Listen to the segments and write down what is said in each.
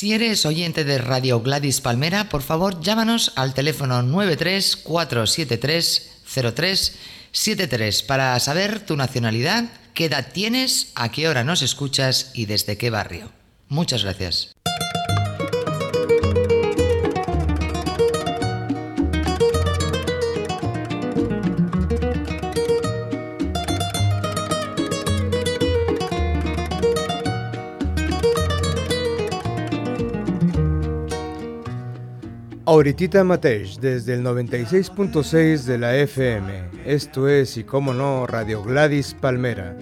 Si eres oyente de Radio Gladys Palmera, por favor llámanos al teléfono 934730373 para saber tu nacionalidad, qué edad tienes, a qué hora nos escuchas y desde qué barrio. Muchas gracias. Auritita Matej, desde el 96.6 de la FM. Esto es, y cómo no, Radio Gladys Palmera.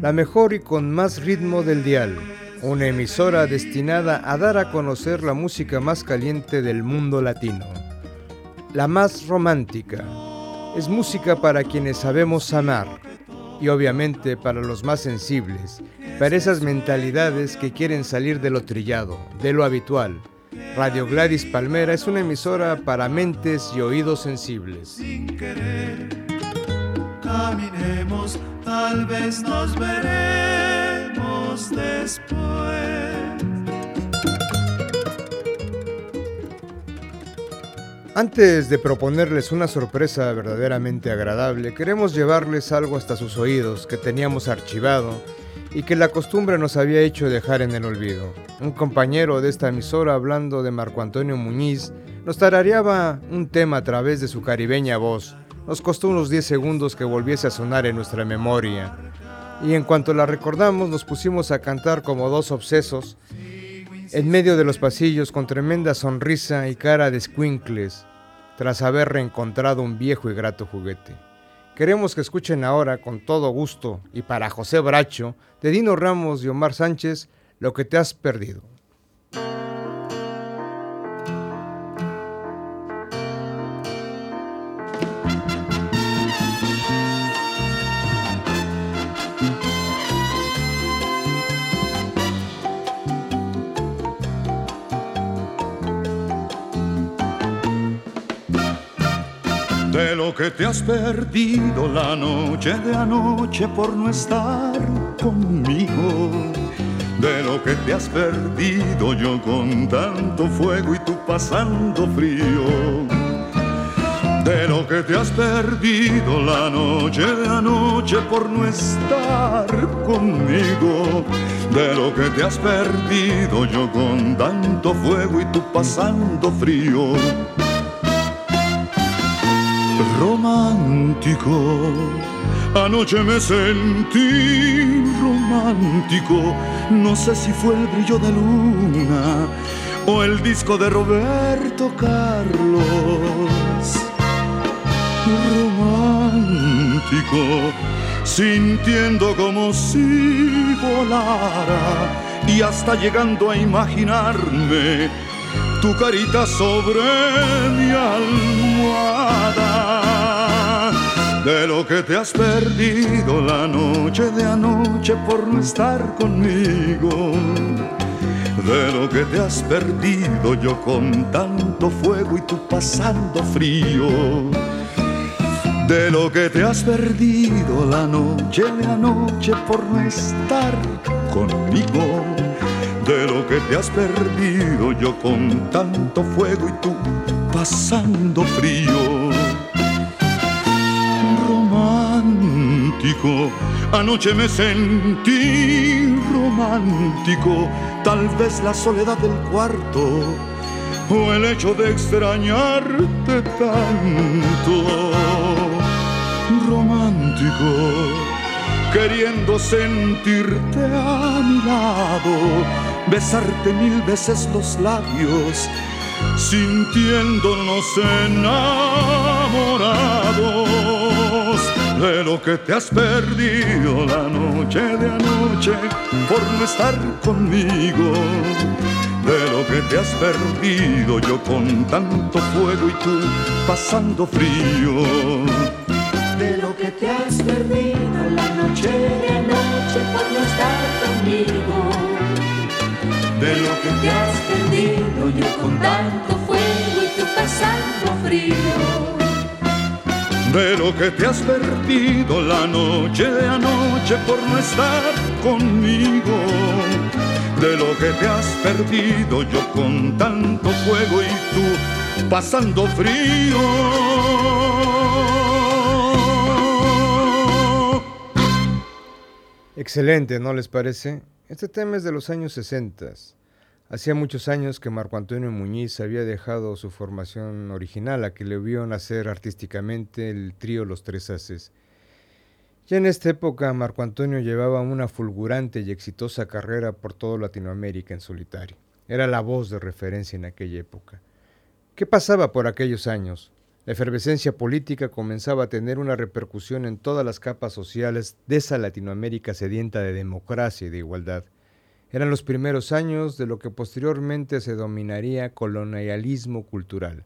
La mejor y con más ritmo del dial. Una emisora destinada a dar a conocer la música más caliente del mundo latino. La más romántica. Es música para quienes sabemos amar. Y obviamente para los más sensibles. Para esas mentalidades que quieren salir de lo trillado, de lo habitual Radio Gladys Palmera es una emisora para mentes y oídos sensibles. Sin querer, caminemos, tal vez nos veremos después. Antes de proponerles una sorpresa verdaderamente agradable, queremos llevarles algo hasta sus oídos que teníamos archivado y que la costumbre nos había hecho dejar en el olvido. Un compañero de esta emisora, hablando de Marco Antonio Muñiz, nos tarareaba un tema a través de su caribeña voz. Nos costó unos 10 segundos que volviese a sonar en nuestra memoria. Y en cuanto la recordamos, nos pusimos a cantar como dos obsesos, en medio de los pasillos con tremenda sonrisa y cara de squinkles, tras haber reencontrado un viejo y grato juguete. Queremos que escuchen ahora con todo gusto y para José Bracho, de Dino Ramos y Omar Sánchez, lo que te has perdido. Lo que te has perdido la noche de anoche por no estar conmigo, de lo que te has perdido yo con tanto fuego y tú pasando frío, de lo que te has perdido la noche de anoche por no estar conmigo, de lo que te has perdido yo con tanto fuego y tú pasando frío romántico. Anoche me sentí romántico, no sé si fue el brillo de luna o el disco de Roberto Carlos. Romántico, sintiendo como si volara y hasta llegando a imaginarme tu carita sobre mi almohada. De lo que te has perdido la noche de anoche por no estar conmigo. De lo que te has perdido yo con tanto fuego y tú pasando frío. De lo que te has perdido la noche de anoche por no estar conmigo de lo que te has perdido yo con tanto fuego y tú pasando frío. Anoche me sentí romántico, tal vez la soledad del cuarto o el hecho de extrañarte tanto. Romántico, queriendo sentirte a mi lado besarte mil veces los labios, sintiéndonos enamorados de lo que te has perdido la noche de anoche por no estar conmigo. De lo que te has perdido yo con tanto fuego y tú pasando frío. De lo que te has perdido la noche de anoche por no estar conmigo de lo que te has perdido yo con tanto fuego y tú pasando frío. De lo que te has perdido la noche de anoche por no estar conmigo. de lo que te has perdido yo con tanto fuego y tú pasando frío. Excelente, ¿no les parece? Este tema es de los años 60. Hacía muchos años que Marco Antonio Muñiz había dejado su formación original, a que le vio nacer artísticamente el trío Los Tres Haces. Ya en esta época Marco Antonio llevaba una fulgurante y exitosa carrera por toda Latinoamérica en solitario. Era la voz de referencia en aquella época. ¿Qué pasaba por aquellos años? La efervescencia política comenzaba a tener una repercusión en todas las capas sociales de esa Latinoamérica sedienta de democracia y de igualdad. Eran los primeros años de lo que posteriormente se dominaría colonialismo cultural.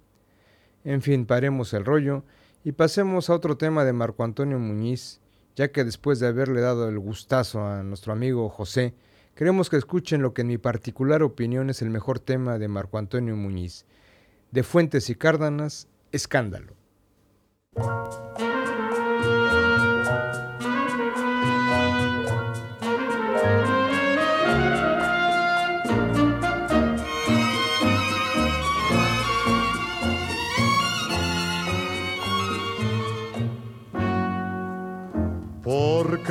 En fin, paremos el rollo y pasemos a otro tema de Marco Antonio Muñiz, ya que después de haberle dado el gustazo a nuestro amigo José, queremos que escuchen lo que en mi particular opinión es el mejor tema de Marco Antonio Muñiz, de Fuentes y Cárdanas, Escándalo.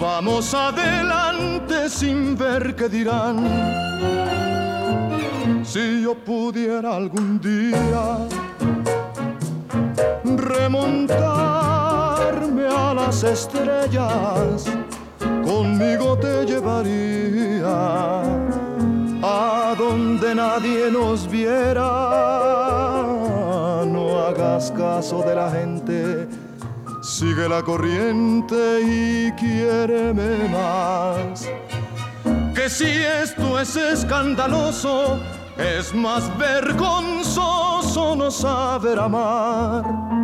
Vamos adelante sin ver qué dirán. Si yo pudiera algún día remontarme a las estrellas, conmigo te llevaría a donde nadie nos viera. No hagas caso de la gente sigue la corriente y quiéreme más. Que si esto es escandaloso, es más vergonzoso no saber amar.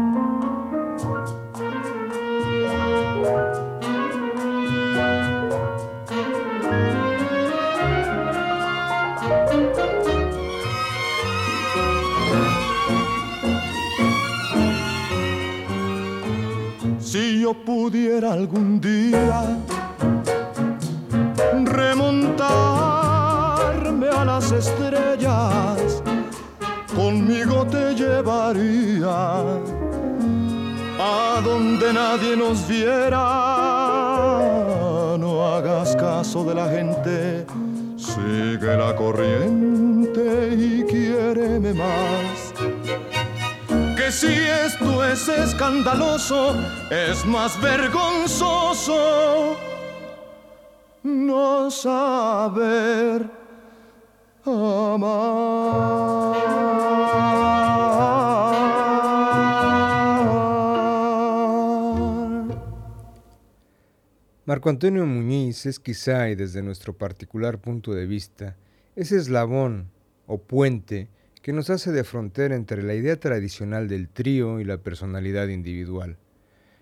Yo pudiera algún día remontarme a las estrellas, conmigo te llevaría a donde nadie nos viera. No hagas caso de la gente, sigue la corriente y quiéreme más si esto es escandaloso, es más vergonzoso no saber amar. Marco Antonio Muñiz es quizá, y desde nuestro particular punto de vista, ese eslabón o puente que nos hace de frontera entre la idea tradicional del trío y la personalidad individual.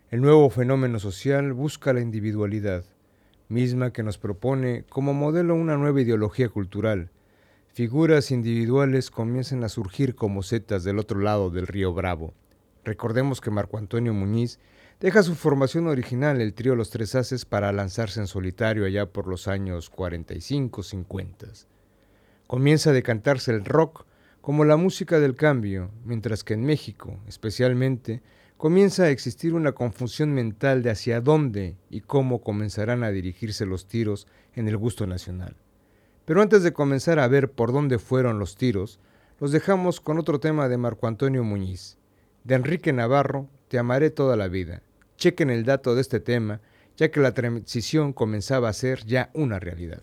El nuevo fenómeno social busca la individualidad, misma que nos propone como modelo una nueva ideología cultural. Figuras individuales comienzan a surgir como setas del otro lado del río Bravo. Recordemos que Marco Antonio Muñiz deja su formación original, el trío Los Tres Haces, para lanzarse en solitario allá por los años 45-50. Comienza a decantarse el rock como la música del cambio, mientras que en México, especialmente, comienza a existir una confusión mental de hacia dónde y cómo comenzarán a dirigirse los tiros en el gusto nacional. Pero antes de comenzar a ver por dónde fueron los tiros, los dejamos con otro tema de Marco Antonio Muñiz. De Enrique Navarro, Te amaré toda la vida. Chequen el dato de este tema, ya que la transición comenzaba a ser ya una realidad.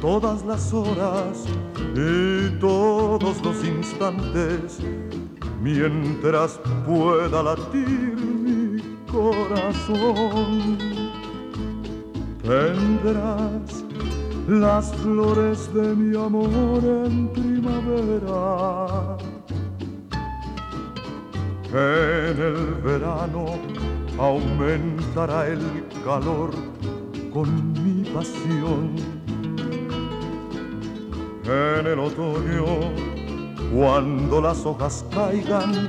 todas las horas y todos los instantes mientras pueda latir mi corazón. Tendrás las flores de mi amor en primavera. En el verano aumentará el calor con mi pasión. En el otoño cuando las hojas caigan,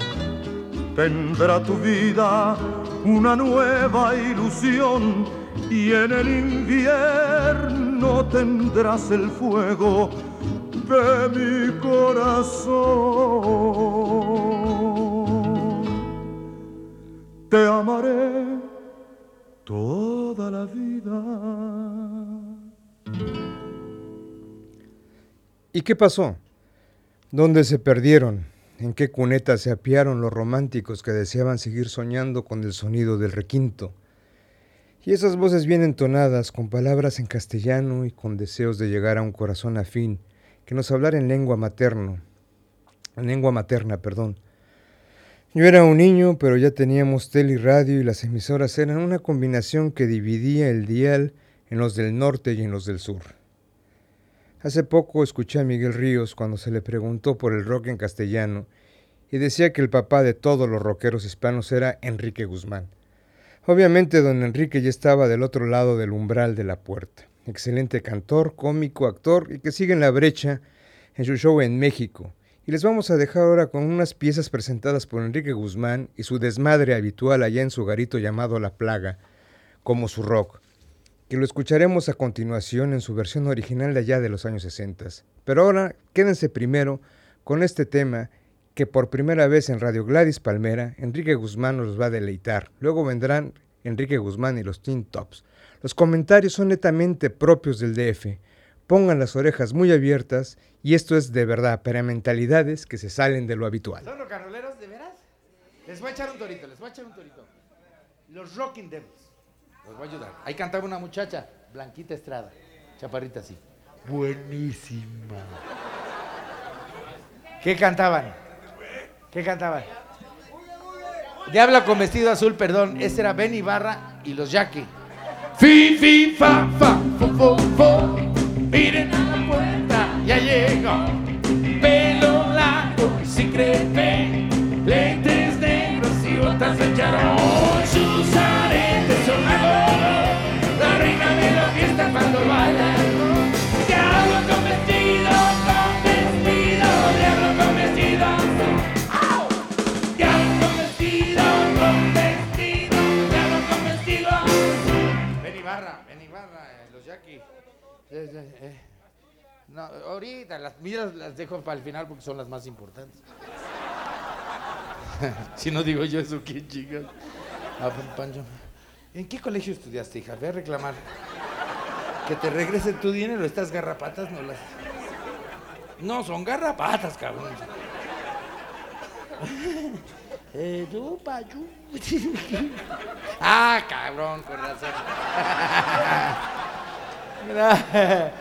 tendrá tu vida una nueva ilusión y en el invierno tendrás el fuego de mi corazón. Te amaré toda la vida. ¿Y qué pasó? ¿Dónde se perdieron? ¿En qué cuneta se apiaron los románticos que deseaban seguir soñando con el sonido del requinto? Y esas voces bien entonadas, con palabras en castellano y con deseos de llegar a un corazón afín, que nos hablara en lengua materno, en lengua materna, perdón. Yo era un niño, pero ya teníamos tele y radio y las emisoras eran una combinación que dividía el dial en los del norte y en los del sur. Hace poco escuché a Miguel Ríos cuando se le preguntó por el rock en castellano y decía que el papá de todos los rockeros hispanos era Enrique Guzmán. Obviamente don Enrique ya estaba del otro lado del umbral de la puerta. Excelente cantor, cómico, actor y que sigue en la brecha en su show en México. Y les vamos a dejar ahora con unas piezas presentadas por Enrique Guzmán y su desmadre habitual allá en su garito llamado La Plaga, como su rock que lo escucharemos a continuación en su versión original de allá de los años 60. Pero ahora quédense primero con este tema que por primera vez en Radio Gladys Palmera, Enrique Guzmán nos va a deleitar. Luego vendrán Enrique Guzmán y los Teen Tops. Los comentarios son netamente propios del DF. Pongan las orejas muy abiertas y esto es de verdad para mentalidades que se salen de lo habitual. ¿Son rocaroleros de veras? Les voy a echar un torito, les voy a echar un torito. Los Rocking Devils. Los voy a ayudar. Ahí cantaba una muchacha, Blanquita Estrada, chaparrita así. Buenísima. ¿Qué cantaban? ¿Qué cantaban? Diabla con vestido azul, perdón. Ese era Ben Ibarra y los Jackie. Fi, fi, fa, fa, fo, fo, fo. Miren a la puerta, ya llegó. Pelo blanco, sin crepe. Lentes negros y botas de charol. No, ahorita las mías las dejo para el final porque son las más importantes. si no digo yo eso, ¿qué chicas? Ah, pues. ¿En qué colegio estudiaste, hija? Ve a reclamar. Que te regrese tu dinero. Estas garrapatas no las. No, son garrapatas, cabrón. Eh, payu. ah, cabrón, con razón.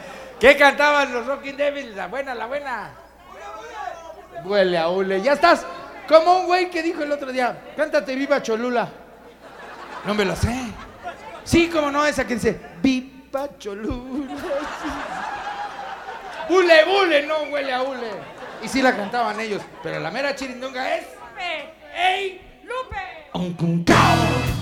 ¿Qué cantaban los Rocking Devils? La buena, la buena. Huele a hule. Ya estás como un güey que dijo el otro día, cántate Viva Cholula. No me lo sé. Sí, como no, esa que dice, Viva Cholula. Hule, hule, no huele a hule. Y sí la cantaban ellos, pero la mera chirindonga es... ¡Ey, Lupe! Un cuncao.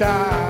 está.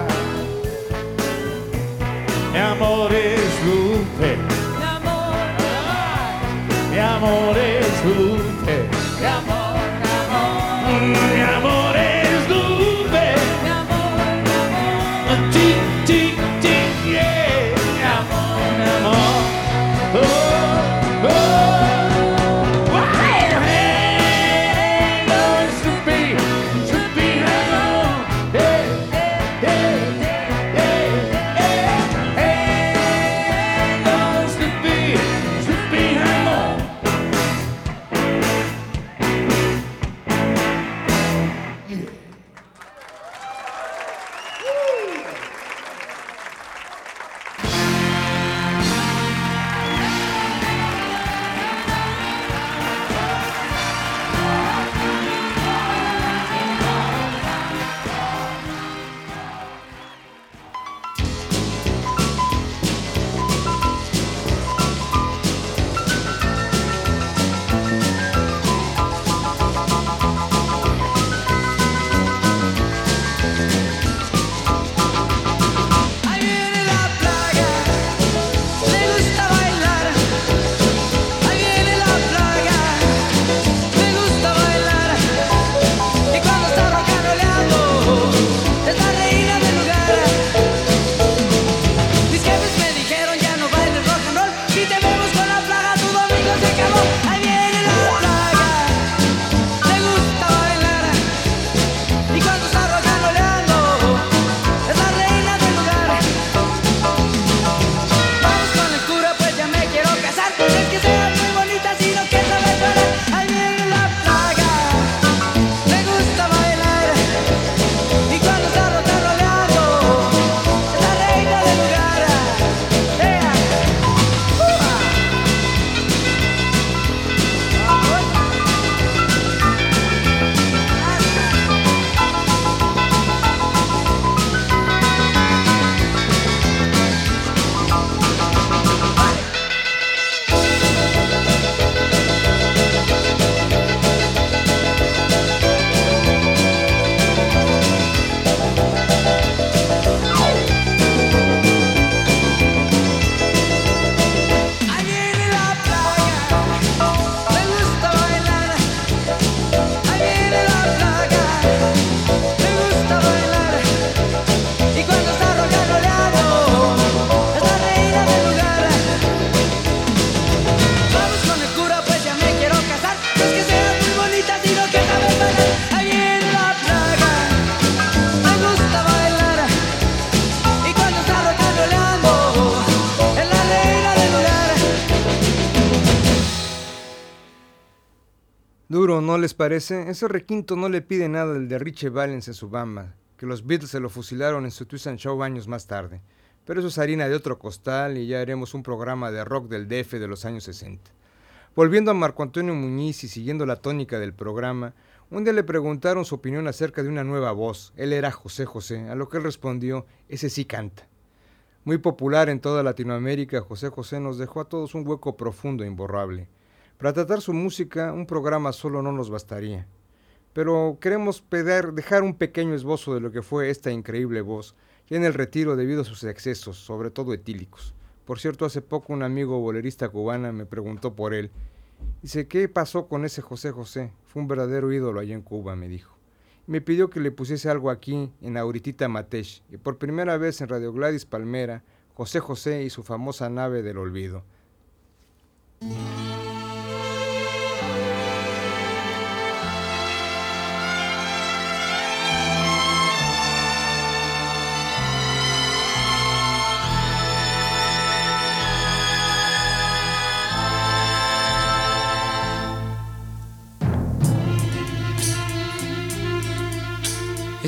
¿No les parece? Ese requinto no le pide nada al de Richie Valens en su bamba, que los Beatles se lo fusilaron en su Twist and Show años más tarde. Pero eso es harina de otro costal y ya haremos un programa de rock del DF de los años 60. Volviendo a Marco Antonio Muñiz y siguiendo la tónica del programa, un día le preguntaron su opinión acerca de una nueva voz. Él era José José, a lo que él respondió, ese sí canta. Muy popular en toda Latinoamérica, José José nos dejó a todos un hueco profundo e imborrable. Para tratar su música, un programa solo no nos bastaría. Pero queremos pedir, dejar un pequeño esbozo de lo que fue esta increíble voz, ya en el retiro debido a sus excesos, sobre todo etílicos. Por cierto, hace poco un amigo bolerista cubana me preguntó por él. Dice, ¿qué pasó con ese José José? Fue un verdadero ídolo allá en Cuba, me dijo. Me pidió que le pusiese algo aquí, en Auritita Matesh, y por primera vez en Radio Gladys Palmera, José José y su famosa nave del olvido.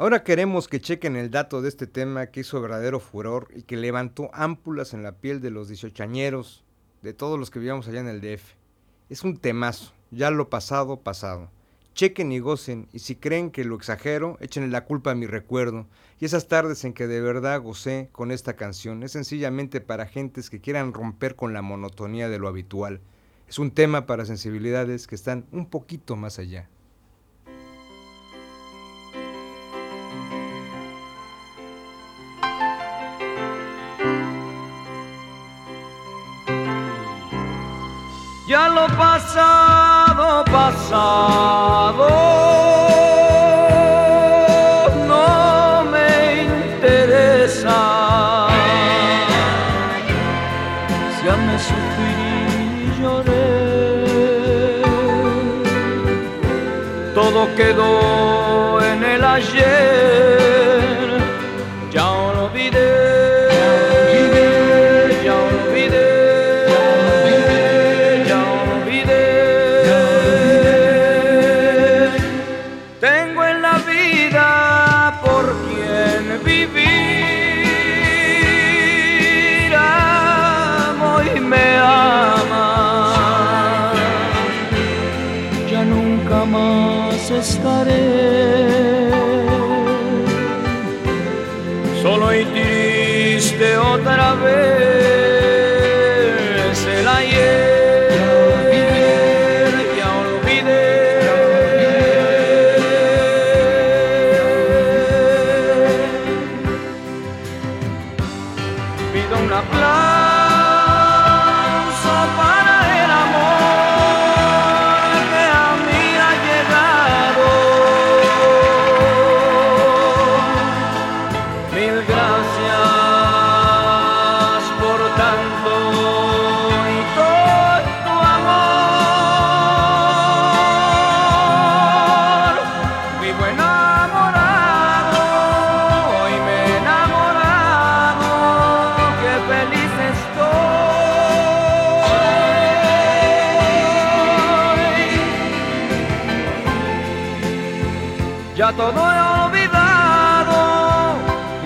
Ahora queremos que chequen el dato de este tema que hizo verdadero furor y que levantó ámpulas en la piel de los dieciochañeros, de todos los que vivíamos allá en el DF. Es un temazo, ya lo pasado, pasado. Chequen y gocen, y si creen que lo exagero, échenle la culpa a mi recuerdo. Y esas tardes en que de verdad gocé con esta canción es sencillamente para gentes que quieran romper con la monotonía de lo habitual. Es un tema para sensibilidades que están un poquito más allá. Ya lo pasado, pasado, no me interesa. Ya me sufrí y lloré. Todo quedó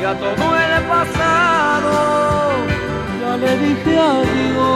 ya todo el pasado, ya le dije adiós.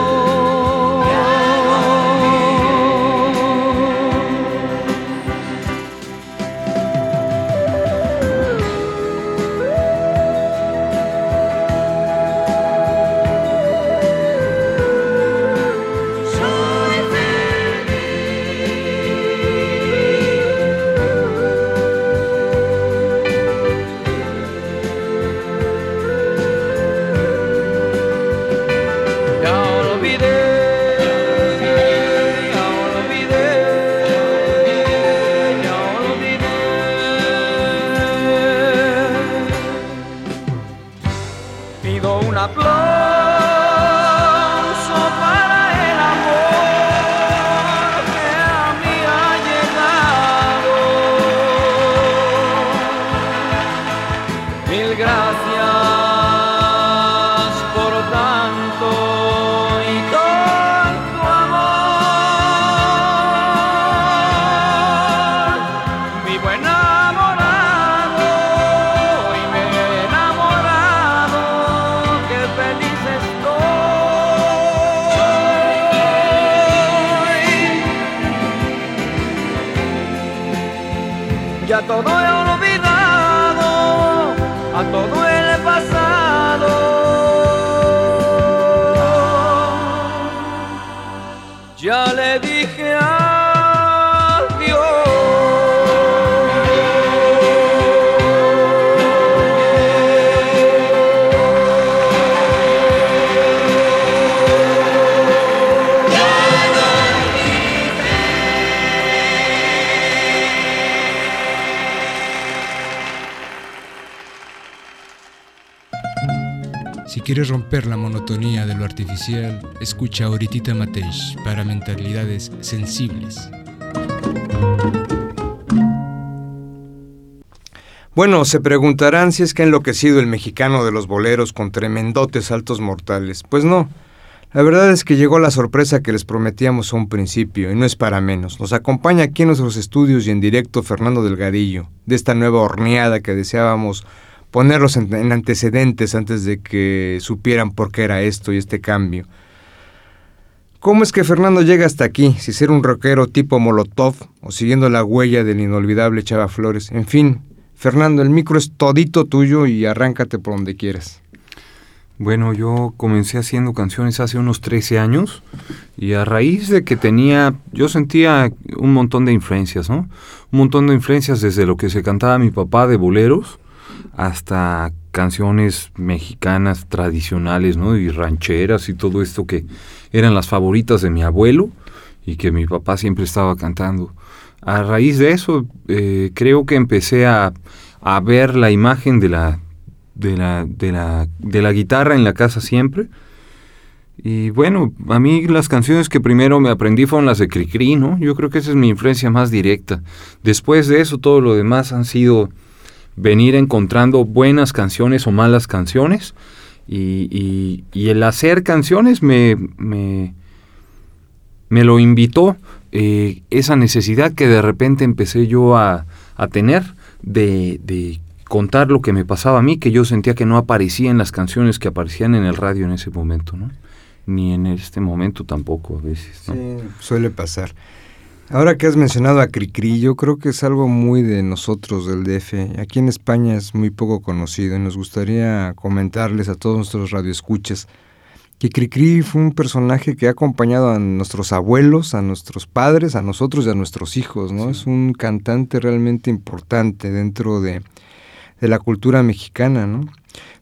Quieres romper la monotonía de lo artificial, escucha a Oritita Mateish para mentalidades sensibles. Bueno, se preguntarán si es que ha enloquecido el mexicano de los boleros con tremendotes saltos mortales. Pues no. La verdad es que llegó la sorpresa que les prometíamos a un principio, y no es para menos. Nos acompaña aquí en nuestros estudios y en directo Fernando Delgadillo, de esta nueva horneada que deseábamos ponerlos en, en antecedentes antes de que supieran por qué era esto y este cambio. ¿Cómo es que Fernando llega hasta aquí? Si ser un rockero tipo Molotov o siguiendo la huella del inolvidable Chava Flores. En fin, Fernando, el micro es todito tuyo y arráncate por donde quieras. Bueno, yo comencé haciendo canciones hace unos 13 años y a raíz de que tenía, yo sentía un montón de influencias, ¿no? Un montón de influencias desde lo que se cantaba mi papá de boleros hasta canciones mexicanas tradicionales, ¿no? Y rancheras y todo esto que eran las favoritas de mi abuelo y que mi papá siempre estaba cantando. A raíz de eso, eh, creo que empecé a, a ver la imagen de la, de, la, de, la, de la guitarra en la casa siempre. Y bueno, a mí las canciones que primero me aprendí fueron las de Cricri, ¿no? Yo creo que esa es mi influencia más directa. Después de eso, todo lo demás han sido venir encontrando buenas canciones o malas canciones. Y, el hacer canciones me, me, me lo invitó eh, esa necesidad que de repente empecé yo a, a tener de, de, contar lo que me pasaba a mí, que yo sentía que no aparecía en las canciones que aparecían en el radio en ese momento, ¿no? Ni en este momento tampoco a veces. Sí, suele pasar. Ahora que has mencionado a Cricri, yo creo que es algo muy de nosotros, del DF. Aquí en España es muy poco conocido y nos gustaría comentarles a todos nuestros radioescuchas que Cricri fue un personaje que ha acompañado a nuestros abuelos, a nuestros padres, a nosotros y a nuestros hijos, ¿no? Sí. Es un cantante realmente importante dentro de, de la cultura mexicana, ¿no?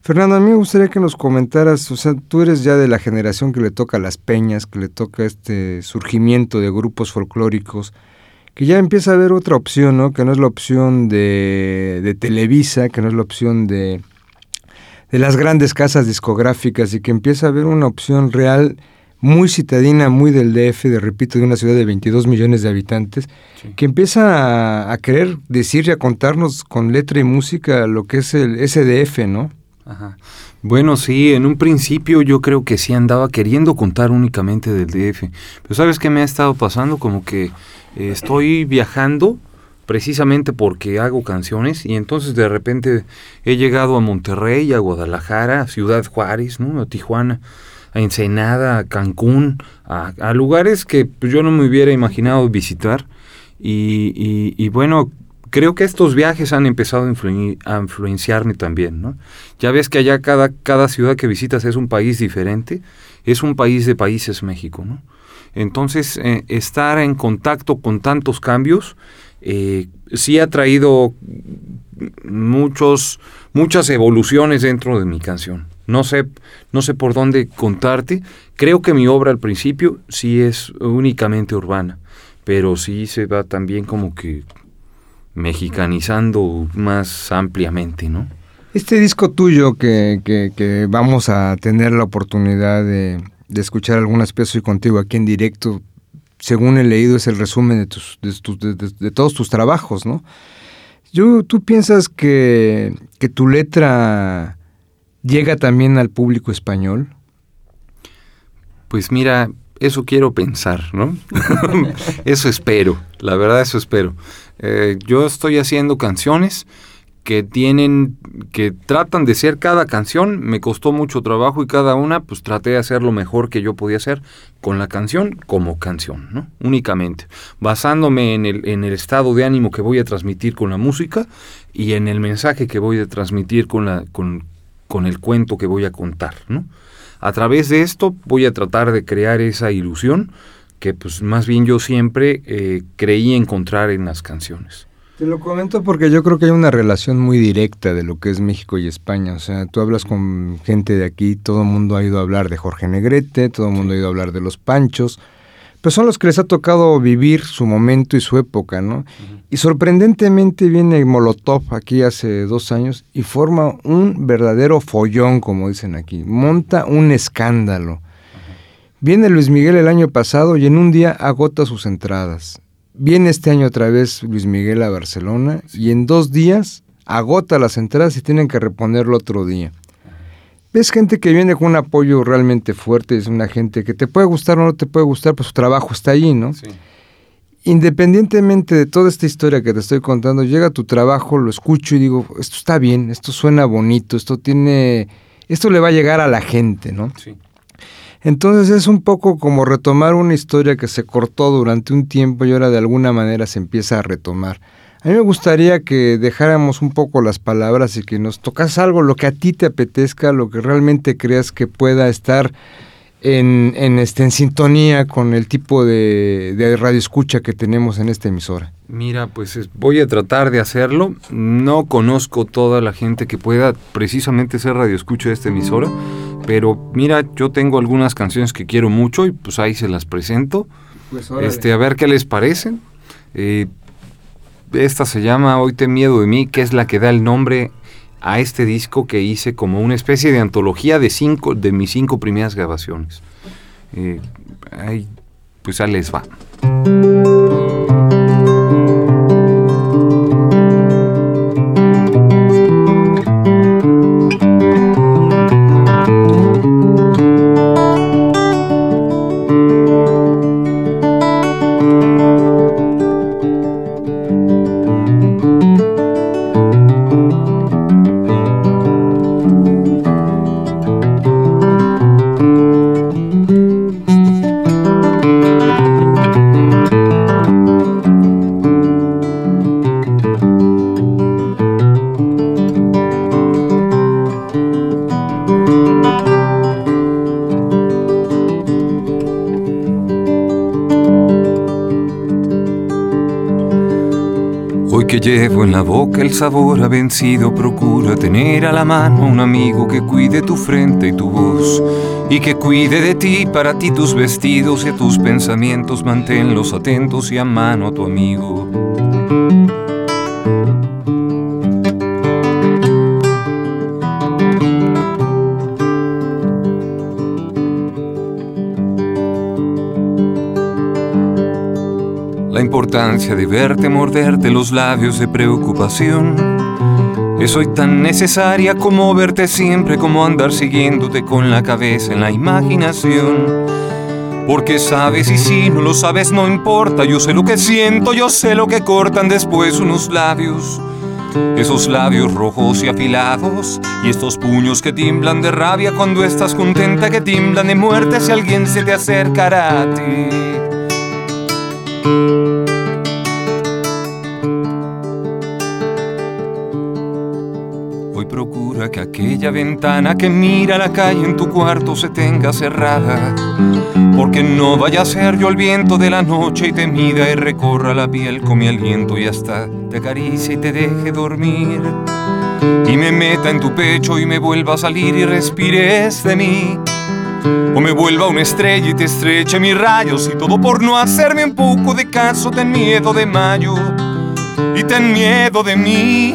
Fernando, a mí me gustaría que nos comentaras, o sea, tú eres ya de la generación que le toca las peñas, que le toca este surgimiento de grupos folclóricos, que ya empieza a haber otra opción, ¿no? Que no es la opción de, de Televisa, que no es la opción de, de las grandes casas discográficas y que empieza a haber una opción real muy citadina, muy del DF, de repito, de una ciudad de 22 millones de habitantes, sí. que empieza a, a, querer decir y a contarnos con letra y música lo que es el SDF, ¿no? Ajá. Bueno, sí, en un principio yo creo que sí andaba queriendo contar únicamente del DF. Pero ¿sabes qué me ha estado pasando? Como que eh, estoy viajando precisamente porque hago canciones y entonces de repente he llegado a Monterrey, a Guadalajara, a Ciudad Juárez, ¿no? a Tijuana, a Ensenada, a Cancún, a, lugares que pues, yo no me hubiera imaginado visitar y, bueno, creo que estos viajes han empezado a, influenciarme también, ¿no? Ya ves que allá cada, cada ciudad que visitas es un país diferente, es un país de países México, ¿no? Entonces, eh, estar en contacto con tantos cambios eh, sí ha traído muchos, muchas evoluciones dentro de mi canción. No sé, no sé por dónde contarte. Creo que mi obra al principio sí es únicamente urbana, pero sí se va también como que mexicanizando más ampliamente, ¿no? Este disco tuyo que, que vamos a tener la oportunidad de, de escuchar algunas piezas y contigo aquí en directo, según he leído, es el resumen de, tus, de, todos tus trabajos, ¿no? Yo, ¿Tú piensas que, que tu letra llega también al público español? Pues mira, eso quiero pensar, ¿no? eso espero, la verdad eso espero. Eh, yo estoy haciendo canciones que tienen, que tratan de ser cada canción, me costó mucho trabajo y cada una, pues traté de hacer lo mejor que yo podía hacer con la canción como canción, ¿no? Únicamente, basándome en el, en el estado de ánimo que voy a transmitir con la música y en el mensaje que voy a transmitir con, la, con, con el cuento que voy a contar, ¿no? A través de esto voy a tratar de crear esa ilusión que pues más bien yo siempre eh, creí encontrar en las canciones. Te lo comento porque yo creo que hay una relación muy directa de lo que es México y España. O sea, tú hablas con gente de aquí, todo el mundo ha ido a hablar de Jorge Negrete, todo el mundo ha ido a hablar de los Panchos, pero son los que les ha tocado vivir su momento y su época, ¿no? Y sorprendentemente viene Molotov aquí hace dos años y forma un verdadero follón, como dicen aquí, monta un escándalo. Viene Luis Miguel el año pasado y en un día agota sus entradas. Viene este año otra vez Luis Miguel a Barcelona y en dos días agota las entradas y tienen que reponerlo otro día. Ves gente que viene con un apoyo realmente fuerte, es una gente que te puede gustar o no te puede gustar, pues su trabajo está allí, ¿no? Independientemente de toda esta historia que te estoy contando, llega tu trabajo, lo escucho y digo, esto está bien, esto suena bonito, esto tiene, esto le va a llegar a la gente, ¿no? Sí. Entonces es un poco como retomar una historia que se cortó durante un tiempo y ahora de alguna manera se empieza a retomar. A mí me gustaría que dejáramos un poco las palabras y que nos tocas algo, lo que a ti te apetezca, lo que realmente creas que pueda estar en, en, este, en sintonía con el tipo de, de radio escucha que tenemos en esta emisora. Mira, pues voy a tratar de hacerlo. No conozco toda la gente que pueda precisamente ser radio escucha de esta emisora, pero mira, yo tengo algunas canciones que quiero mucho y pues ahí se las presento. Pues este, a ver qué les parecen. Eh, esta se llama Hoy te miedo de mí, que es la que da el nombre a este disco que hice como una especie de antología de cinco de mis cinco primeras grabaciones. Eh, ahí, pues ahí les va. El sabor ha vencido, procura tener a la mano un amigo que cuide tu frente y tu voz y que cuide de ti, para ti tus vestidos y tus pensamientos, manténlos atentos y a mano a tu amigo. Importancia de verte morderte los labios de preocupación. Es hoy tan necesaria como verte siempre, como andar siguiéndote con la cabeza en la imaginación. Porque sabes y si no lo sabes no importa, yo sé lo que siento, yo sé lo que cortan después unos labios. Esos labios rojos y afilados y estos puños que timblan de rabia cuando estás contenta que timblan de muerte si alguien se te acercará a ti. Que mira la calle en tu cuarto se tenga cerrada. Porque no vaya a ser yo el viento de la noche y te mida y recorra la piel con mi aliento y hasta te acaricie y te deje dormir. Y me meta en tu pecho y me vuelva a salir y respires de mí. O me vuelva una estrella y te estreche mis rayos y todo por no hacerme un poco de caso. Ten miedo de mayo y ten miedo de mí.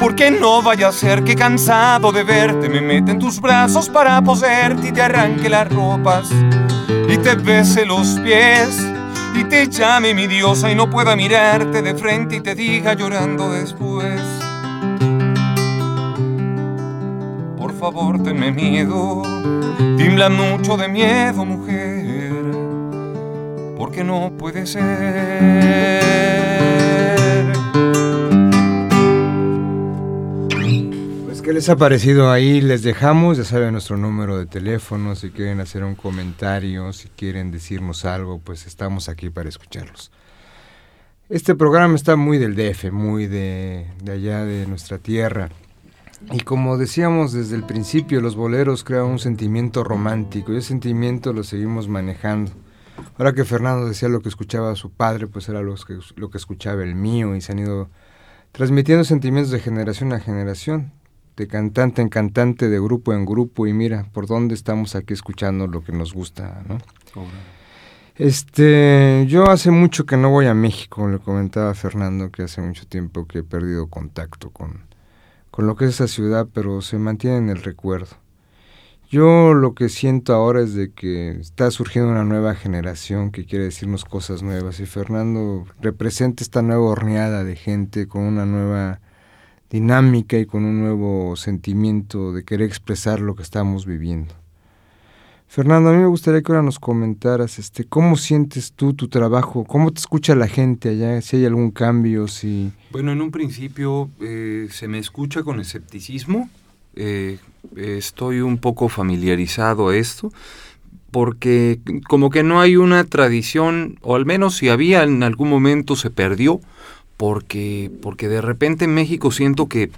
Porque no vaya a ser que cansado de verte me meta en tus brazos para poseerte y te arranque las ropas y te bese los pies y te llame mi diosa y no pueda mirarte de frente y te diga llorando después. Por favor, tenme miedo, timbla mucho de miedo, mujer, porque no puede ser. ¿Qué les ha parecido ahí? Les dejamos, ya saben nuestro número de teléfono, si quieren hacer un comentario, si quieren decirnos algo, pues estamos aquí para escucharlos. Este programa está muy del DF, muy de, de allá de nuestra tierra. Y como decíamos desde el principio, los boleros crean un sentimiento romántico y ese sentimiento lo seguimos manejando. Ahora que Fernando decía lo que escuchaba su padre, pues era que, lo que escuchaba el mío y se han ido transmitiendo sentimientos de generación a generación, de cantante en cantante, de grupo en grupo y mira por dónde estamos aquí escuchando lo que nos gusta, ¿no? Este, yo hace mucho que no voy a México, le comentaba a Fernando que hace mucho tiempo que he perdido contacto con, con lo que es esa ciudad, pero se mantiene en el recuerdo. Yo lo que siento ahora es de que está surgiendo una nueva generación que quiere decirnos cosas nuevas y Fernando representa esta nueva horneada de gente con una nueva dinámica y con un nuevo sentimiento de querer expresar lo que estamos viviendo. Fernando, a mí me gustaría que ahora nos comentaras este, cómo sientes tú tu trabajo, cómo te escucha la gente allá, si hay algún cambio, si... Bueno, en un principio eh, se me escucha con escepticismo, eh, estoy un poco familiarizado a esto, porque como que no hay una tradición, o al menos si había en algún momento se perdió, porque, porque de repente en México siento que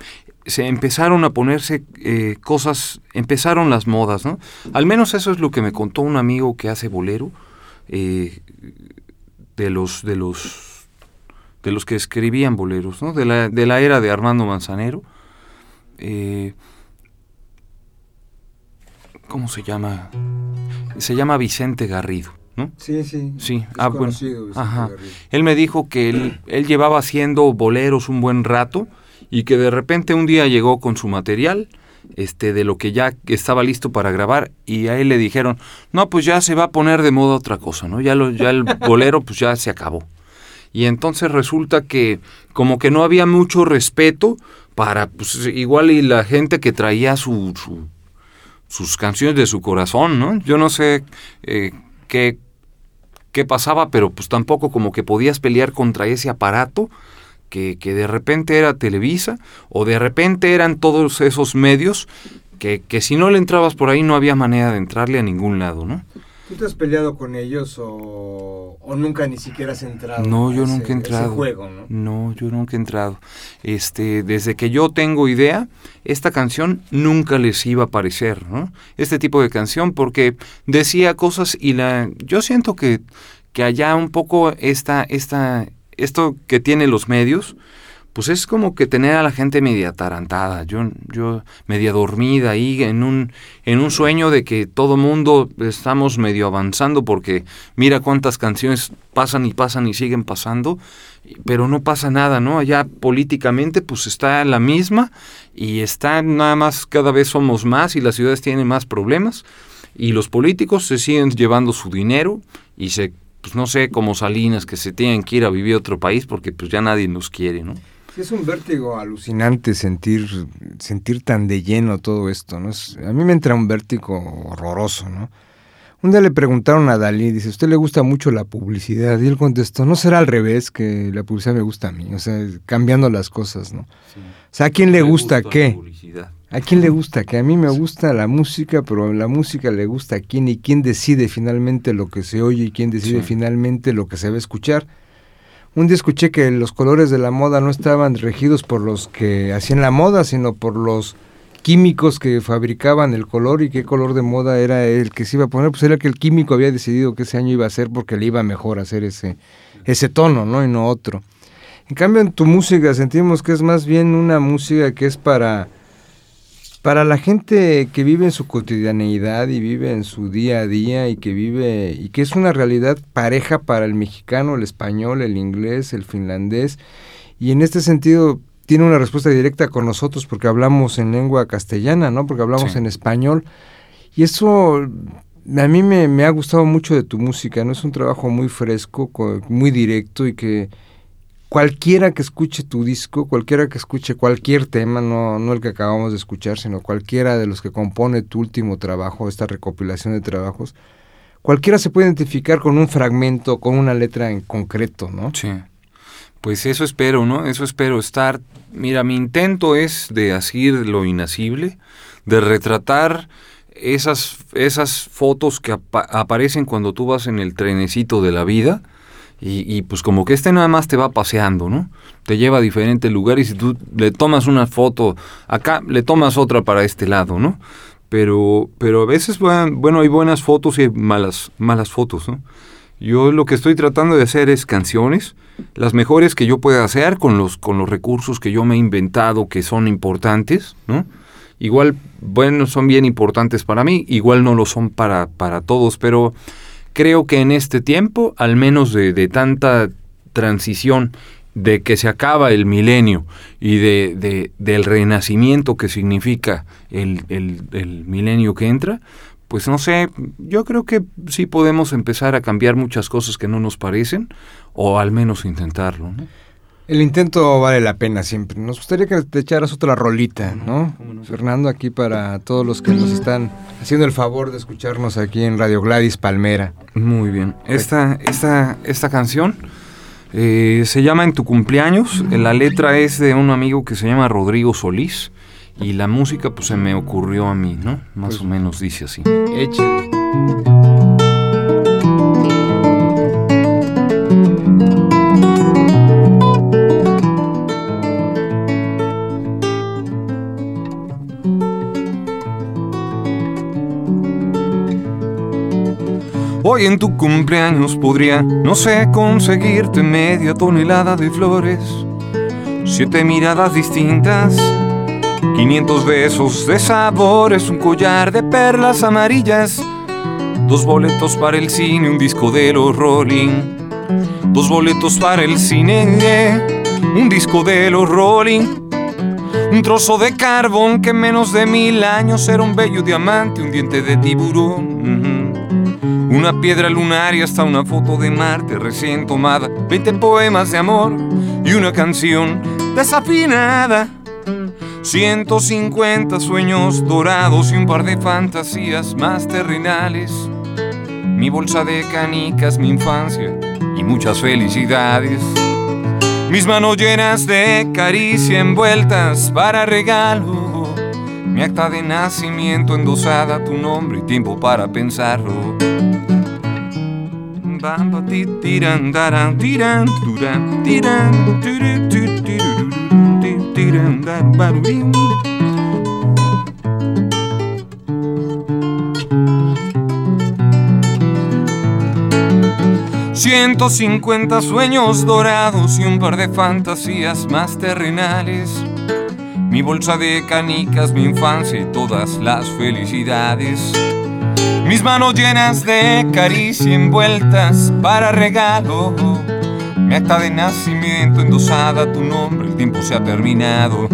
se empezaron a ponerse eh, cosas, empezaron las modas, ¿no? Al menos eso es lo que me contó un amigo que hace bolero, eh, de los, de los, de los que escribían boleros, ¿no? De la, de la era de Armando Manzanero. Eh, ¿Cómo se llama? Se llama Vicente Garrido. ¿No? Sí, sí. Sí, es ah, bueno. conocido, Ajá. Él me dijo que él, él llevaba haciendo boleros un buen rato y que de repente un día llegó con su material, este, de lo que ya estaba listo para grabar y a él le dijeron, no, pues ya se va a poner de moda otra cosa, ¿no? Ya, lo, ya el bolero pues ya se acabó. Y entonces resulta que como que no había mucho respeto para, pues igual y la gente que traía su, su- sus canciones de su corazón, ¿no? Yo no sé eh, qué, qué pasaba, pero pues tampoco como que podías pelear contra ese aparato que, que de repente era Televisa o de repente eran todos esos medios que, que si no le entrabas por ahí no había manera de entrarle a ningún lado, ¿no? ¿Tú te has peleado con ellos o, o nunca ni siquiera has entrado? No, yo ese- nunca he entrado. juego, ¿no? No, yo nunca he entrado. Este, desde que yo tengo idea, esta canción nunca les iba a parecer, ¿no? Este tipo de canción, porque decía cosas y la, yo siento que, que allá un poco esta, esta, esto que tienen los medios, pues es como que tener a la gente media atarantada, yo, yo media dormida ahí en un, en un sueño de que todo mundo estamos medio avanzando porque mira cuántas canciones pasan y pasan y siguen pasando, pero no pasa nada, ¿no? Allá políticamente pues está la misma y está nada más cada vez somos más y las ciudades tienen más problemas y los políticos se siguen llevando su dinero y se pues no sé, como Salinas que se tienen que ir a vivir a otro país porque pues ya nadie nos quiere, ¿no? Es un vértigo alucinante sentir, sentir tan de lleno todo esto, ¿no? Es- a mí me entra un vértigo horroroso, ¿no? Un día le preguntaron a Dalí, dice, ¿a usted le gusta mucho la publicidad? Y él contestó, no será al revés, que la publicidad me gusta a mí, o sea, cambiando las cosas, ¿no? O sea, ¿a quién le gusta, qué? ¿A quién le gusta? Que a mí me gusta la música, pero la música le gusta a quién y quién decide finalmente lo que se oye y quién decide Sí. finalmente lo que se va a escuchar. Un día escuché que los colores de la moda no estaban regidos por los que hacían la moda, sino por los químicos que fabricaban el color y qué color de moda era el que se iba a poner, pues era que el químico había decidido que ese año iba a ser porque le iba mejor hacer ese, ese tono, ¿no? Y no otro. En cambio, en tu música sentimos que es más bien una música que es para, para la gente que vive en su cotidianeidad y vive en su día a día y que vive y que es una realidad pareja para el mexicano, el español, el inglés, el finlandés y en este sentido tiene una respuesta directa con nosotros porque hablamos en lengua castellana, ¿no? Porque hablamos Sí. en español y eso a mí me, me ha gustado mucho de tu música, ¿no? Es un trabajo muy fresco, co- muy directo y que cualquiera que escuche tu disco, cualquiera que escuche cualquier tema, no, no el que acabamos de escuchar, sino cualquiera de los que compone tu último trabajo, esta recopilación de trabajos, cualquiera se puede identificar con un fragmento, con una letra en concreto, ¿no? Sí. Pues eso espero, ¿no? Eso espero estar. Mira, mi intento es de asir lo inacible, de retratar esas, esas fotos que apa- aparecen cuando tú vas en el trenecito de la vida. Y, pues como que este nada más te va paseando, ¿no? Te lleva a diferentes lugares y tú le tomas una foto acá, le tomas otra para este lado, ¿no? Pero, pero a veces, bueno, bueno, hay buenas fotos y hay malas, malas fotos, ¿no? Yo lo que estoy tratando de hacer es canciones, las mejores que yo pueda hacer con los, con los recursos que yo me he inventado que son importantes, ¿no? Igual, bueno, son bien importantes para mí, igual no lo son para, para todos, pero creo que en este tiempo, al menos de, de tanta transición, de que se acaba el milenio y de, de- del renacimiento que significa el, milenio que entra, pues no sé, yo creo que sí podemos empezar a cambiar muchas cosas que no nos parecen, o al menos intentarlo. El intento vale la pena siempre. Nos gustaría que te echaras otra rolita, ¿no? Fernando, aquí para todos los que nos están haciendo el favor de escucharnos aquí en Radio Gladys Palmera. Muy bien. Esta, esta, esta canción eh, se llama En tu cumpleaños. La letra es de un amigo que se llama Rodrigo Solís. Y la música pues se me ocurrió a mí, ¿no? Más o menos dice así. Échale. Hoy en tu cumpleaños podría, no sé, conseguirte media tonelada de flores, siete miradas distintas, 500 besos de sabores, un collar de perlas amarillas, dos boletos para el cine, un disco de los Rolling, dos boletos para el cine, un disco de los Rolling. Un trozo de carbón que en menos de mil años era un bello diamante, un diente de tiburón. Una piedra lunar y hasta una foto de Marte recién tomada. 20 poemas de amor y una canción desafinada. 150 sueños dorados y un par de fantasías más terrenales. Mi bolsa de canicas, mi infancia y muchas felicidades. Mis manos llenas de caricia envueltas para regalo. Mi acta de nacimiento endosada, tu nombre y tiempo para pensarlo. 150 sueños dorados y un par de fantasías más terrenales. Mi bolsa de canicas, mi infancia y todas las felicidades. Mis manos llenas de caricia envueltas para regalo. Mi acta de nacimiento endosada, tu nombre, el tiempo se ha terminado.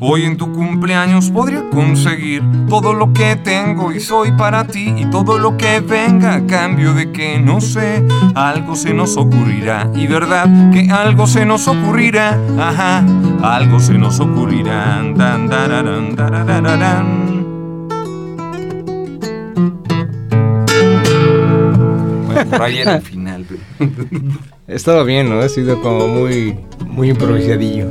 Hoy en tu cumpleaños podría conseguir todo lo que tengo y soy para ti y todo lo que venga a cambio de que no sé, algo se nos ocurrirá y verdad que algo se nos ocurrirá, ajá, algo se nos ocurrirá. Ahí era el final. estado bien, ¿no? Ha sido como muy, muy improvisadillo.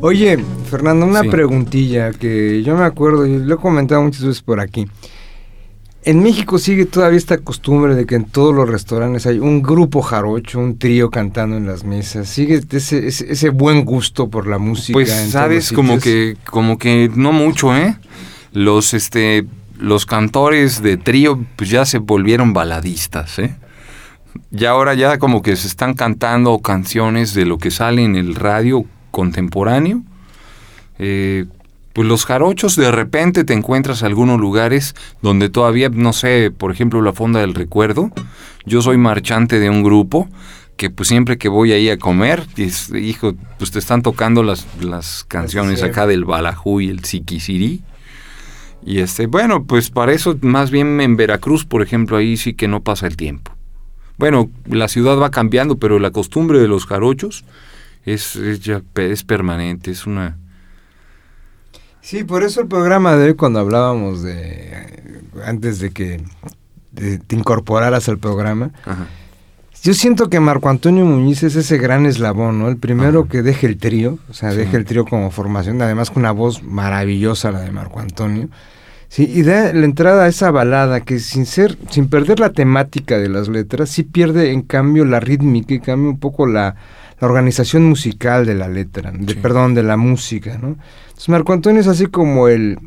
Oye, Fernando, una Sí. preguntilla que yo me acuerdo y lo he comentado muchas veces por aquí. En México sigue todavía esta costumbre de que en todos los restaurantes hay un grupo jarocho, un trío cantando en las mesas. Sigue ese, ese, ese buen gusto por la música. Pues en sabes los como que como que no mucho, ¿eh? Los este los cantores de trío pues ya se volvieron baladistas, ¿eh? Y ahora ya como que se están cantando canciones de lo que sale en el radio contemporáneo. Eh, pues los jarochos de repente te encuentras algunos lugares donde todavía, no sé, por ejemplo la Fonda del Recuerdo. Yo soy marchante de un grupo que pues siempre que voy ahí a comer, es- hijo, pues te están tocando las, las canciones acá del Balajú y el Siquisirí. Y este, bueno, pues para eso más bien en Veracruz, por ejemplo, ahí sí que no pasa el tiempo. Bueno, la ciudad va cambiando, pero la costumbre de los jarochos es, es ya es permanente, es una... Sí, por eso el programa de hoy cuando hablábamos de... Antes de que de- te incorporaras al programa, Ajá. Yo siento que Marco Antonio Muñiz es ese gran eslabón, ¿no? El primero que deje el trío, o sea, Sí. deje el trío como formación, además con una voz maravillosa la de Marco Antonio. Sí, y da la entrada a esa balada que sin ser, sin perder la temática de las letras, sí pierde en cambio la rítmica y cambia un poco la, la organización musical de la letra, de, Sí. perdón, de la música, ¿no? Entonces Marco Antonio es así como el,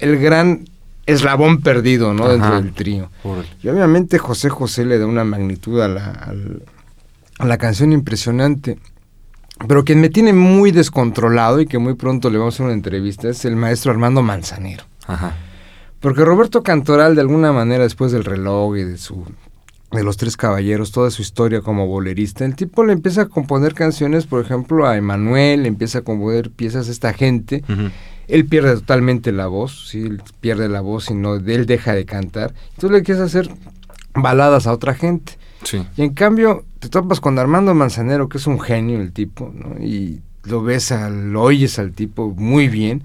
el gran eslabón perdido, ¿no? Dentro del trío. Y obviamente José José le da una magnitud a la, al- a la canción impresionante. Pero quien me tiene muy descontrolado y que muy pronto le vamos a hacer una entrevista es el maestro Armando Manzanero. Ajá. Porque Roberto Cantoral, de alguna manera, después del reloj y de su de los tres caballeros, toda su historia como bolerista, el tipo le empieza a componer canciones, por ejemplo, a Emanuel, le empieza a componer piezas a esta gente. Él pierde totalmente la voz, ¿sí? Él pierde la voz y no, él deja de cantar. Entonces le quieres hacer baladas a otra gente. Sí. Y en cambio, te topas con Armando Manzanero, que es un genio el tipo, ¿no? Y lo ves, al, lo oyes al tipo muy bien.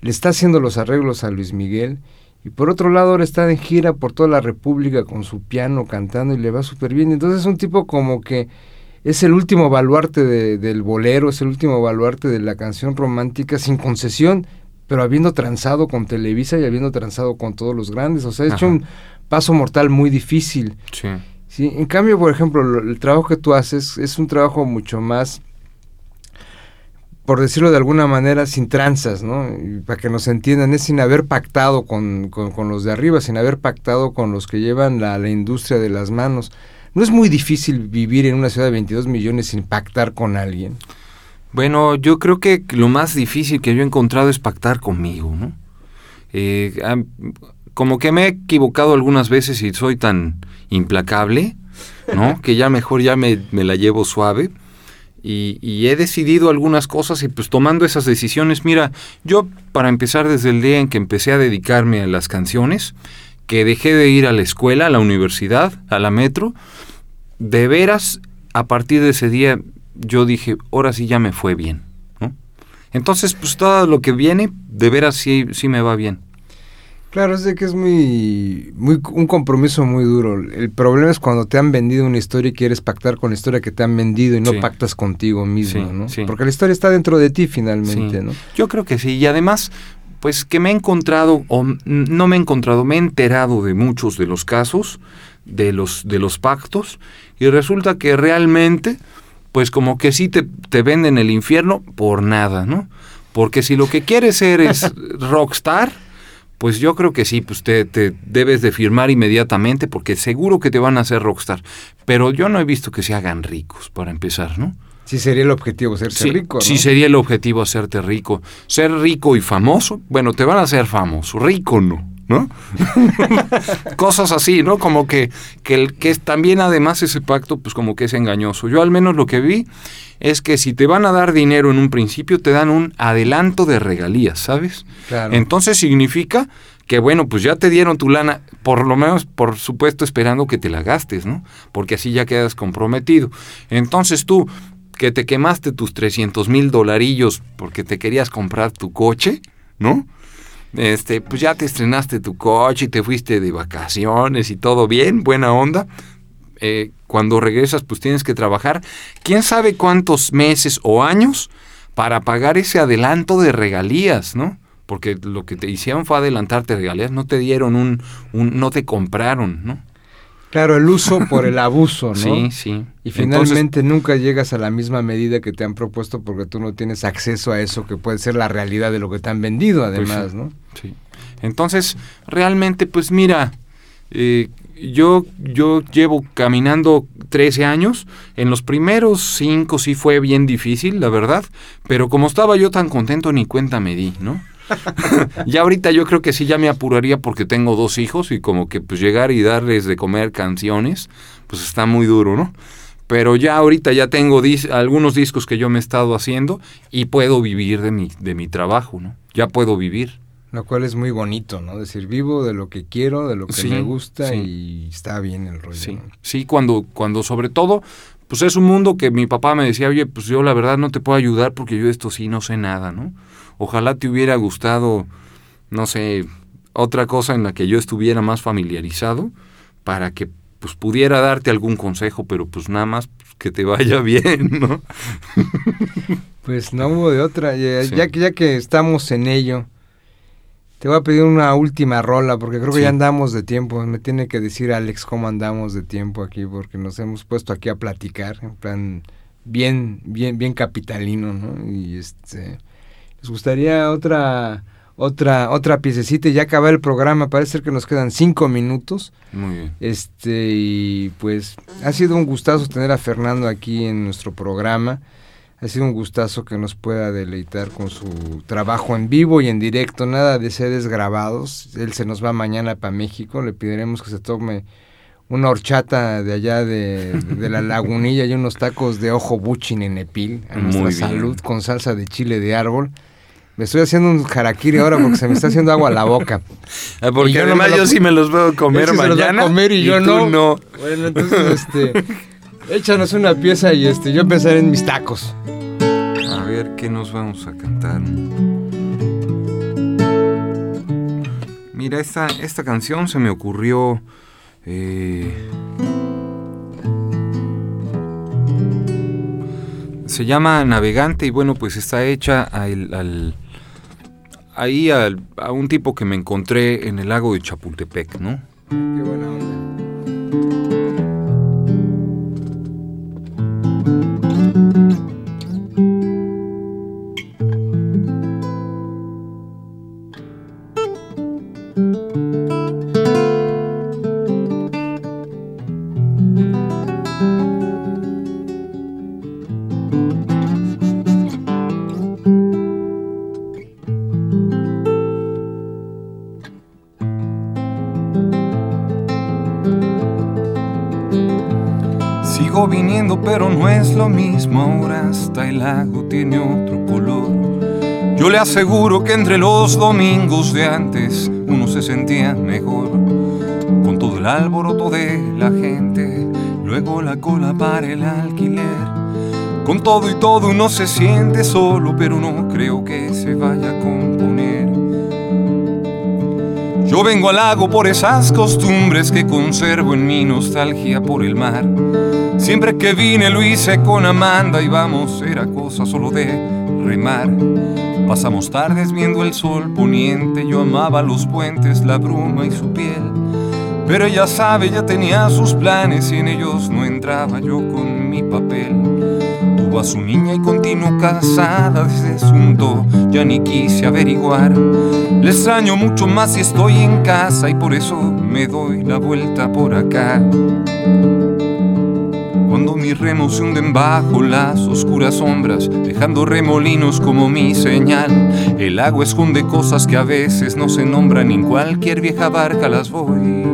Le está haciendo los arreglos a Luis Miguel. Y por otro lado, ahora está en gira por toda la República con su piano cantando y le va súper bien. Entonces es un tipo como que es el último baluarte de- del bolero, es el último baluarte de la canción romántica sin concesión, pero habiendo transado con Televisa y habiendo transado con todos los grandes. O sea, ha hecho un paso mortal muy difícil. Sí. Sí, en cambio, por ejemplo, lo- el trabajo que tú haces es un trabajo mucho más, por decirlo de alguna manera, sin tranzas, ¿no? Y para que nos entiendan, es sin haber pactado con, con- con los de arriba, sin haber pactado con los que llevan la, la industria de las manos. No es muy difícil vivir en una ciudad de 22 millones sin pactar con alguien. Bueno, yo creo que lo más difícil que yo he encontrado es pactar conmigo, ¿no? Eh, como que me he equivocado algunas veces y soy tan implacable, ¿no? que ya mejor ya me, me la llevo suave. Y, y he decidido algunas cosas y pues tomando esas decisiones, mira, yo para empezar desde el día en que empecé a dedicarme a las canciones, que dejé de ir a la escuela, a la universidad, a la metro, de veras, a partir de ese día yo dije, ahora sí ya me fue bien. Entonces, pues todo lo que viene, de veras sí, sí me va bien. Claro, es de que es muy, muy un compromiso muy duro. El problema es cuando te han vendido una historia y quieres pactar con la historia que te han vendido y no Sí. pactas contigo mismo, Sí, ¿no? sí. Porque la historia está dentro de ti finalmente. ¿no? Yo creo que sí. Y además, pues que me he encontrado, o no me he encontrado, me he enterado de muchos de los casos, de los, de los pactos, y resulta que realmente, pues como que sí te, te venden el infierno por nada, ¿no? Porque si lo que quieres ser es rockstar, pues yo creo que sí, pues te, te debes de firmar inmediatamente porque seguro que te van a hacer rockstar. Pero yo no he visto que se hagan ricos, para empezar, ¿no? Sí sería el objetivo, Sí, rico, ¿no? sí sería el objetivo hacerte rico. Ser rico y famoso, bueno, te van a hacer famoso, rico no, ¿no? Cosas así, ¿no? Como que, que, el, que también además ese pacto, pues como que es engañoso. Yo al menos lo que vi es que si te van a dar dinero en un principio, te dan un adelanto de regalías, ¿sabes? Claro. Entonces significa que bueno, pues ya te dieron tu lana, por lo menos, por supuesto, esperando que te la gastes, ¿no? Porque así ya quedas comprometido. Entonces tú, que te quemaste tus 300 mil dolarillos porque te querías comprar tu coche, ¿no? Este, pues ya te estrenaste tu coche y te fuiste de vacaciones y todo bien, buena onda. eh, cuando regresas pues tienes que trabajar, quién sabe cuántos meses o años para pagar ese adelanto de regalías, ¿no? Porque lo que te hicieron fue adelantarte regalías, no te dieron un, un no te compraron, ¿no? Claro, el uso por el abuso, ¿no? Sí, sí. Y finalmente nunca llegas a la misma medida que te han propuesto porque tú no tienes acceso a eso que puede ser la realidad de lo que te han vendido, Pues además, ¿no? Sí. Entonces, realmente, pues mira, eh, yo, yo llevo caminando 13 años. En los primeros 5 sí fue bien difícil, la verdad. Pero como estaba yo tan contento, ni cuenta me di, ¿no? ya ahorita yo creo que sí ya me apuraría porque tengo dos hijos y como que pues llegar y darles de comer canciones, pues está muy duro, ¿no? Pero ya ahorita ya tengo dis- algunos discos que yo me he estado haciendo y puedo vivir de mi, de mi trabajo, ¿no? Ya puedo vivir. Lo cual es muy bonito, ¿no? Decir, vivo de lo que quiero, de lo que Sí, me gusta sí. y está bien el rollo. Sí, ¿no? sí, cuando, cuando sobre todo, pues es un mundo que mi papá me decía, oye, pues yo la verdad no te puedo ayudar porque yo esto sí no sé nada, ¿no? Ojalá te hubiera gustado, no sé, otra cosa en la que yo estuviera más familiarizado para que pues pudiera darte algún consejo, pero pues nada más pues, que te vaya bien, ¿no? Pues no hubo de otra. Ya, Sí. ya que, ya que estamos en ello, te voy a pedir una última rola porque creo que Sí. ya andamos de tiempo. Me tiene que decir Alex cómo andamos de tiempo aquí porque nos hemos puesto aquí a platicar en plan bien, bien, bien capitalino, ¿no? Y este, les gustaría otra, otra, otra piececita y ya acabar el programa. Parece ser que nos quedan cinco minutos. Muy bien. Este, y pues ha sido un gustazo tener a Fernando aquí en nuestro programa. Ha sido un gustazo que nos pueda deleitar con su trabajo en vivo y en directo, nada de sedes grabados. Él se nos va mañana para México, le pediremos que se tome una horchata de allá de, de la lagunilla y unos tacos de ojo buchin en Epil, a nuestra salud con salsa de chile de árbol. Me estoy haciendo un harakiri ahora porque se me está haciendo agua a la boca. Ah, Porque yo además lo- yo sí me los veo comer se los a mañana. comer y, yo tú no. no. Bueno, entonces, este, échanos una pieza y este, yo pensaré en mis tacos. A ver, ¿qué nos vamos a cantar? Mira, esta, esta canción se me ocurrió... eh, se llama Navegante y bueno, pues está hecha al, al- ahí a un tipo que me encontré en el lago de Chapultepec, ¿no? Qué buena onda. Lo mismo ahora. Hasta el lago tiene otro color. Yo le aseguro que entre los domingos de antes uno se sentía mejor. Con todo el alboroto de la gente, luego la cola para el alquiler. Con todo y todo uno se siente solo, pero no creo que se vaya a componer. Yo vengo al lago por esas costumbres que conservo en mi nostalgia por el mar. Siempre que vine lo hice con Amanda y vamos, era cosa solo de remar. Pasamos tardes viendo el sol poniente, yo amaba los puentes, la bruma y su piel. Pero ella sabe, ya tenía sus planes y en ellos no entraba yo con mi papel. Tuvo a su niña y continuó casada desde Sundo, ya ni quise averiguar. Le extraño mucho más si estoy en casa y por eso me doy la vuelta por acá. Cuando mis remos se hunden bajo las oscuras sombras, dejando remolinos como mi señal. El agua esconde cosas que a veces no se nombran, en cualquier vieja barca las voy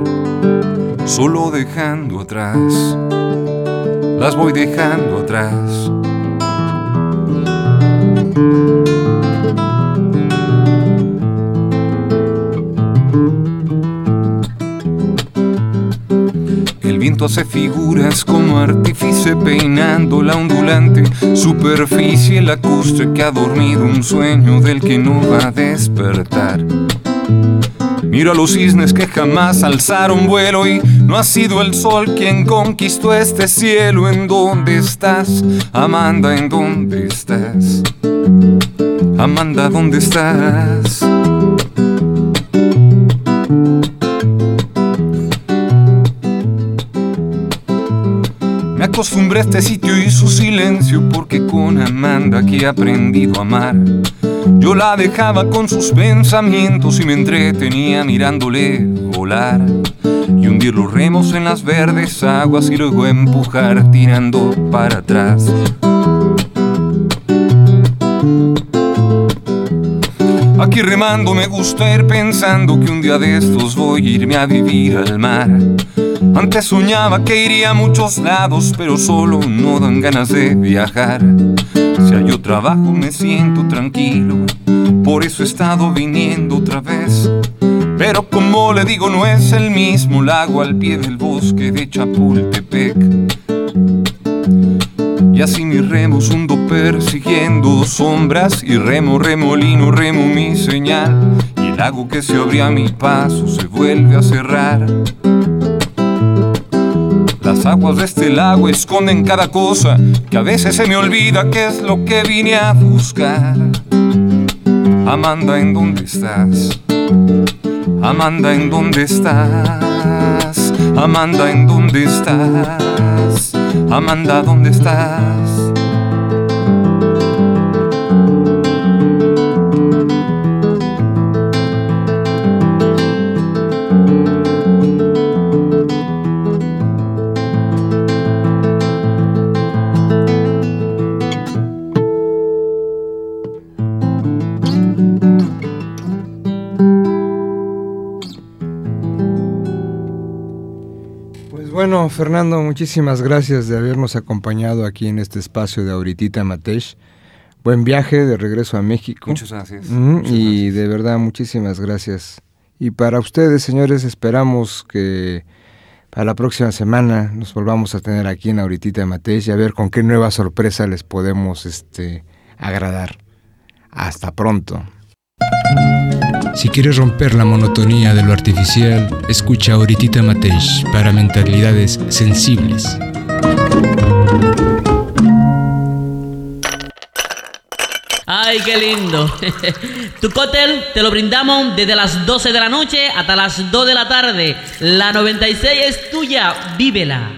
solo dejando atrás. Las voy dejando atrás. Hace figuras como artífice peinando la ondulante superficie lacustre que ha dormido un sueño del que no va a despertar. Miro a los cisnes que jamás alzaron vuelo y no ha sido el sol quien conquistó este cielo. ¿En dónde estás, Amanda? ¿En dónde estás? Amanda, ¿dónde estás? Acostumbré este sitio y su silencio porque con Amanda que he aprendido a amar. Yo la dejaba con sus pensamientos y me entretenía mirándole volar y hundir los remos en las verdes aguas y luego empujar tirando para atrás. Aquí remando me gusta ir pensando que un día de estos voy a irme a vivir al mar. Antes soñaba que iría a muchos lados, pero solo no dan ganas de viajar. Si hay yo trabajo me siento tranquilo, por eso he estado viniendo otra vez. Pero como le digo, no es el mismo lago al pie del bosque de Chapultepec. Y así mis remos hundo persiguiendo sombras y remo, remolino, remo mi señal. Y el lago que se abría a mi paso se vuelve a cerrar. Las aguas de este lago esconden cada cosa que a veces se me olvida que es lo que vine a buscar. Amanda, ¿en dónde estás? Amanda, ¿en dónde estás? Amanda, ¿en dónde estás? Amanda, ¿dónde estás? Fernando, muchísimas gracias de habernos acompañado aquí en este espacio de Auritita Matesh. Buen viaje de regreso a México. Muchas gracias. y de verdad, muchísimas gracias. Y para ustedes, señores, esperamos que para la próxima semana nos volvamos a tener aquí en Auritita Matesh y a ver con qué nueva sorpresa les podemos este, agradar. Hasta pronto. Si quieres romper la monotonía de lo artificial, escucha Oritita Mateix para mentalidades sensibles. ¡Ay, qué lindo! tu cóctel te lo brindamos desde las 12 de la noche hasta las 2 de la tarde. La 96 es tuya, vívela.